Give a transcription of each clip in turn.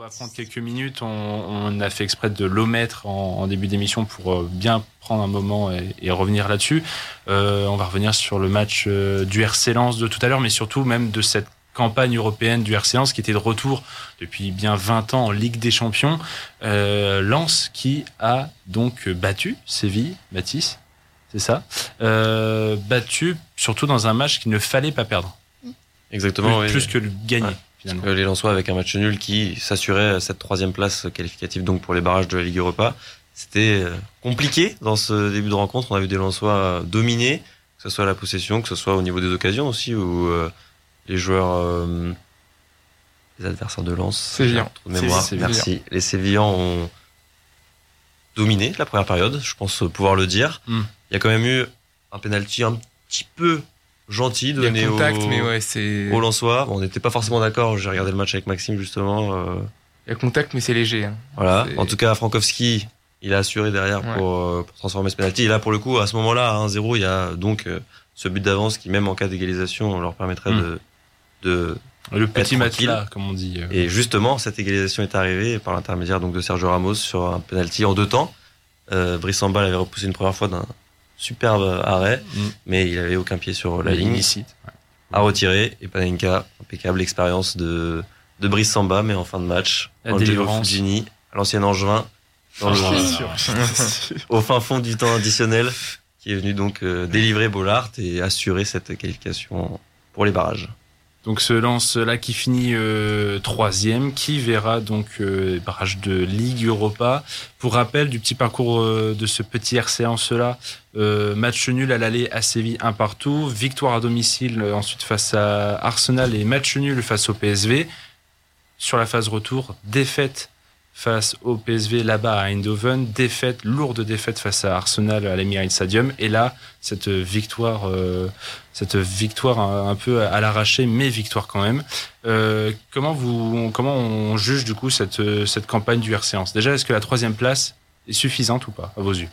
va prendre quelques minutes. On, a fait exprès de l'omettre en, début d'émission pour euh, bien prendre un moment et, revenir là-dessus. Euh, on va revenir sur le match euh, du RC Lens de tout à l'heure, mais surtout même de cette campagne européenne du RC Lens qui était de retour depuis bien 20 ans en Ligue des Champions. Euh, Lens qui a donc battu Séville, Baptiste, c'est ça, battu surtout dans un match qu'il ne fallait pas perdre. Exactement. Plus, que le gagner les Lensois avec un match nul qui s'assurait cette troisième place qualificative donc pour les barrages de la Ligue Europa. C'était euh, compliqué dans ce début de rencontre. On a vu des Lensois dominés, que ce soit à la possession, que ce soit au niveau des occasions aussi, où euh, les joueurs, euh, les adversaires de Lens, Sévillan. mémoire, merci. Les Sévillans ont dominé la première période, je pense pouvoir le dire. Hmm. Il y a quand même eu un penalty un petit peu gentil donné contact, au, mais ouais, c'est... au Lensois. on n'était pas forcément d'accord. J'ai regardé le match avec Maxime justement. Euh... Il y a contact, mais c'est léger. Hein. Voilà. En tout cas, Frankowski, il a assuré derrière pour, euh, pour, transformer ce penalty. Et là, pour le coup, à ce moment-là, à 1-0, il y a donc euh, ce but d'avance qui, même en cas d'égalisation, leur permettrait hmm. de, de le petit match là, comme on dit. Euh. Et justement, cette égalisation est arrivée par l'intermédiaire donc de Sergio Ramos sur un penalty en deux temps. Euh, Brissamba l'avait repoussé une première fois d'un superbe arrêt, mm. mais il avait aucun pied sur la, ligne. Ici. À retirer, et Panenka, impeccable expérience de, de Brice Samba, mais en fin de match, Fugini, l'ancien Angevin, dans le, au fin fond du temps additionnel, qui est venu donc euh, délivrer Bollard et assurer cette qualification pour les barrages. Donc ce lance-là qui finit euh, troisième, qui verra donc euh, barrage de Ligue Europa. Pour rappel du petit parcours euh, de ce petit RC en cela, euh, match nul à l'aller à Séville un partout, victoire à domicile ensuite face à Arsenal et match nul face au PSV. Sur la phase retour, défaite face au PSV là-bas à Eindhoven, défaite, lourde défaite face à Arsenal à l'Emirates Stadium. Et là, cette victoire, euh, cette victoire un, peu à l'arraché, mais victoire quand même. Euh, comment vous, comment on juge du coup cette cette campagne du RC Déjà, est-ce que la troisième place est suffisante ou pas à vos yeux?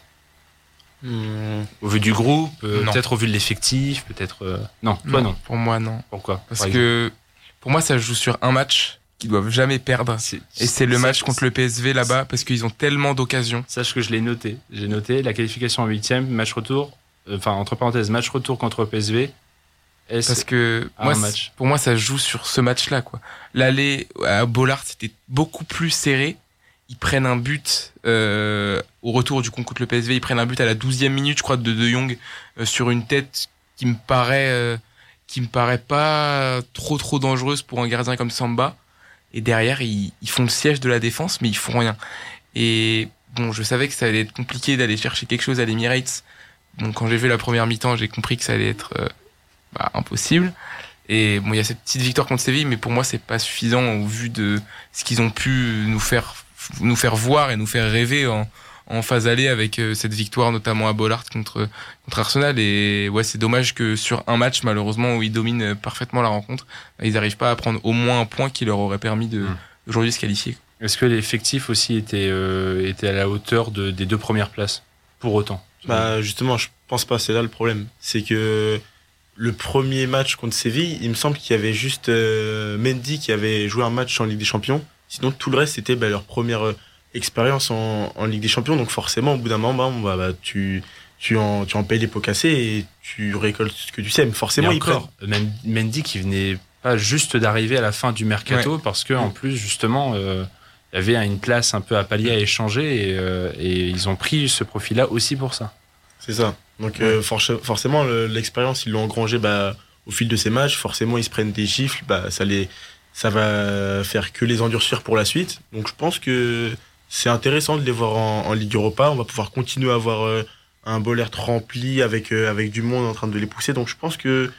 Hmm. Au vu du groupe, euh, peut-être au vu de l'effectif, peut-être non. Toi non. Pour moi non. Pourquoi? Parce que pour moi ça joue sur un match qu'ils doivent jamais perdre. Et c'est le match contre le PSV là-bas parce qu'ils ont tellement d'occasions. Sache que je l'ai noté. J'ai noté la qualification en huitième, match retour, euh, enfin entre parenthèses, match retour contre le PSV. Parce que moi, match. pour moi, ça joue sur ce match-là. quoi. L'aller à Bollard, c'était beaucoup plus serré. Ils prennent un but euh, au retour du contre le PSV. Ils prennent un but à la douzième minute, je crois, de De Jong euh, sur une tête qui me paraît euh, qui me paraît pas trop trop dangereuse pour un gardien comme Samba. Et derrière, ils, font le siège de la défense, mais ils font rien. Et bon, je savais que ça allait être compliqué d'aller chercher quelque chose à l'Emirates. Donc quand j'ai vu la première mi-temps, j'ai compris que ça allait être euh, bah, impossible. Et bon, il y a cette petite victoire contre Séville, mais pour moi, c'est pas suffisant au vu de ce qu'ils ont pu nous faire nous faire voir et nous faire rêver en, en phase aller avec euh, cette victoire notamment à Bollard contre contre Arsenal et ouais c'est dommage que sur un match malheureusement où ils dominent parfaitement la rencontre ils n'arrivent pas à prendre au moins un point qui leur aurait permis de hmm. aujourd'hui se qualifier. Est-ce que l'effectif aussi était euh, était à la hauteur de, des deux premières places? Pour autant Bah justement je pense pas c'est là le problème c'est que le premier match contre Séville, il me semble qu'il y avait juste euh, Mendy qui avait joué un match en Ligue des Champions. Sinon, tout le reste, c'était bah, leur première expérience en, en, Ligue des Champions. Donc forcément, au bout d'un moment, bah, bah, tu, tu, en, tu en payes les pots cassés et tu récoltes ce que tu sèmes. Forcément, il encore, Mendy qui venait pas juste d'arriver à la fin du mercato parce que en plus justement euh, il y avait une place un peu à palier à échanger et, euh, et ils ont pris ce profil-là aussi pour ça. C'est ça. Donc euh, forcément l'expérience ils l'ont engrangé bah, au fil de ces matchs. Forcément ils se prennent des gifles, bah ça les ça va faire que les endurcir pour la suite. Donc je pense que c'est intéressant de les voir en, Ligue Europa. On va pouvoir continuer à avoir euh, un Bollert rempli avec, euh, avec du monde en train de les pousser. Donc je pense que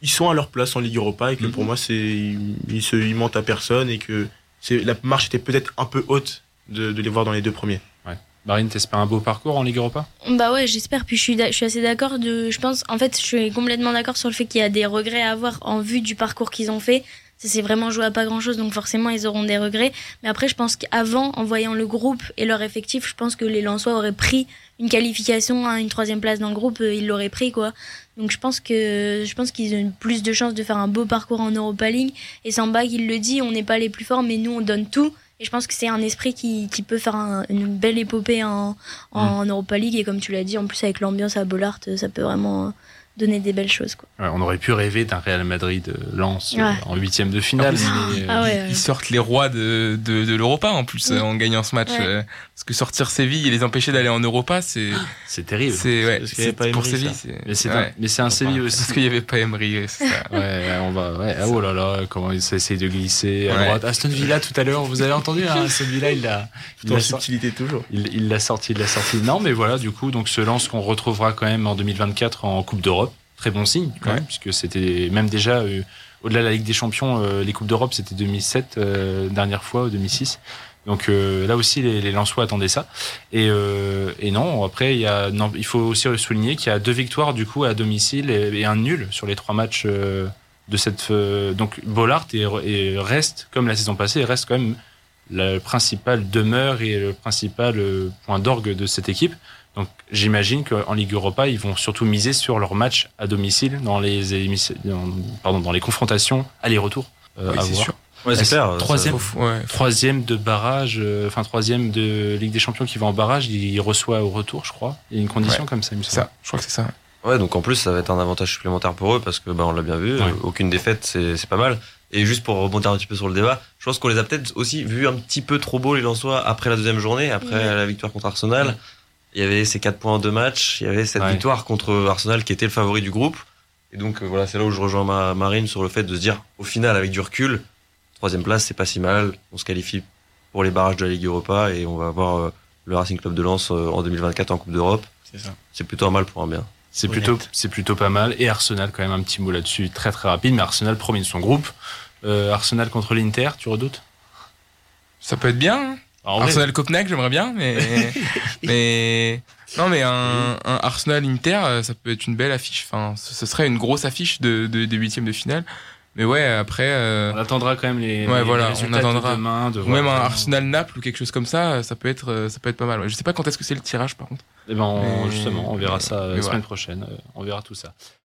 ils sont à leur place en Ligue Europa et que pour mhm. moi, c'est ils, se ils mentent à personne et que la marche était peut-être un peu haute de, de, les voir dans les deux premiers. Ouais. Marine, t'espères un beau parcours en Ligue Europa? Bah ouais, j'espère. Puis je suis, je suis assez d'accord. Je pense, en fait, je suis complètement d'accord sur le fait qu'il y a des regrets à avoir en vue du parcours qu'ils ont fait ça s'est vraiment joué à pas grand chose, donc forcément ils auront des regrets. Mais après, je pense qu'avant, en voyant le groupe et leur effectif, je pense que les Lensois auraient pris une qualification à une troisième place dans le groupe, euh, ils l'auraient pris quoi. Donc je pense que je pense qu'ils ont plus de chances de faire un beau parcours en Europa League. Et Samba, il le dit, on n'est pas les plus forts, mais nous on donne tout. Et je pense que c'est un esprit qui, qui peut faire une belle épopée en, en, mm. Europa League. Et comme tu l'as dit, en plus avec l'ambiance à Bollard, ça peut vraiment donner des belles choses. Quoi. on aurait pu rêver d'un Real Madrid euh, lance euh, en huitième de finale. mais, ah ils sortent les rois de, de, de l'Europa en plus mm. en gagnant ce match. Euh, parce que sortir Séville et les empêcher d'aller en Europa, c'est c'est terrible. C'est ouais, c'est pour Séville. Mais c'est un, mais c'est un Séville aussi. Parce qu'il n'y avait pas Emery. Ça. ouais, on va. Ouais. Oh là là, comment ils essayent de glisser à droite. Aston Villa tout à l'heure, vous avez entendu hein, Aston Villa, il a. Subtilité toujours. Il l'a sorti, il l'a sorti. Non, mais voilà, du coup, donc ce lance qu'on retrouvera quand même en 2024 en Coupe d'Europe très bon signe quand même, puisque c'était même déjà euh, au-delà de la Ligue des Champions, euh, les coupes d'Europe c'était 2007 euh, dernière fois ou 2006. Donc là aussi les, les Lensois attendaient ça. Et, et non, après il y a, non, il faut aussi souligner qu'il y a deux victoires du coup à domicile et, un nul sur les trois matchs de cette. donc Bollard et, reste comme la saison passée, reste quand même la principale demeure et le principal point d'orgue de cette équipe. Donc j'imagine qu'en Ligue Europa, ils vont surtout miser sur leur match à domicile dans les, pardon, dans les confrontations aller-retour. Euh, oui, c'est sûr. Ouais, c'est clair. Troisième, troisième de barrage, euh, enfin troisième de Ligue des Champions qui va en barrage, il reçoit au retour, je crois. Il y a une condition comme ça, ça. Je crois que c'est ça. Ouais, donc en plus ça va être un avantage supplémentaire pour eux parce que bah, on l'a bien vu, aucune défaite, c'est pas mal. Et juste pour rebondir un petit peu sur le débat, je pense qu'on les a peut-être aussi vus un petit peu trop beaux les Lensois après la deuxième journée, après la victoire contre Arsenal il y avait ces 4 points en deux matchs, il y avait cette victoire contre Arsenal qui était le favori du groupe. Et donc euh, voilà, c'est là où je rejoins ma Marine sur le fait de se dire, au final, avec du recul, troisième place, c'est pas si mal. On se qualifie pour les barrages de la Ligue Europa et on va avoir euh, le Racing Club de Lens euh, en 2024 en Coupe d'Europe. C'est ça. C'est plutôt un mal pour un bien. C'est plutôt, c'est plutôt pas mal. Et Arsenal, quand même, un petit mot là-dessus, très très rapide. Mais Arsenal, premier de son groupe. Arsenal contre l'Inter, tu redoutes? Ça peut être bien. Hein Arsenal Copenhague, j'aimerais bien, mais mais non, mais un, un, Arsenal Inter, euh, ça peut être une belle affiche. Enfin, ce, serait une grosse affiche de de, de huitième de finale. Mais ouais, après. Euh... On attendra quand même les. Ouais, voilà, on attendra. demain, ou même un Arsenal Naples ou quelque chose comme ça, ça peut être, euh, ça peut être pas mal. Je sais pas quand est-ce que c'est le tirage, par contre. Eh ben, justement, on verra ça la semaine prochaine. Euh, on verra tout ça.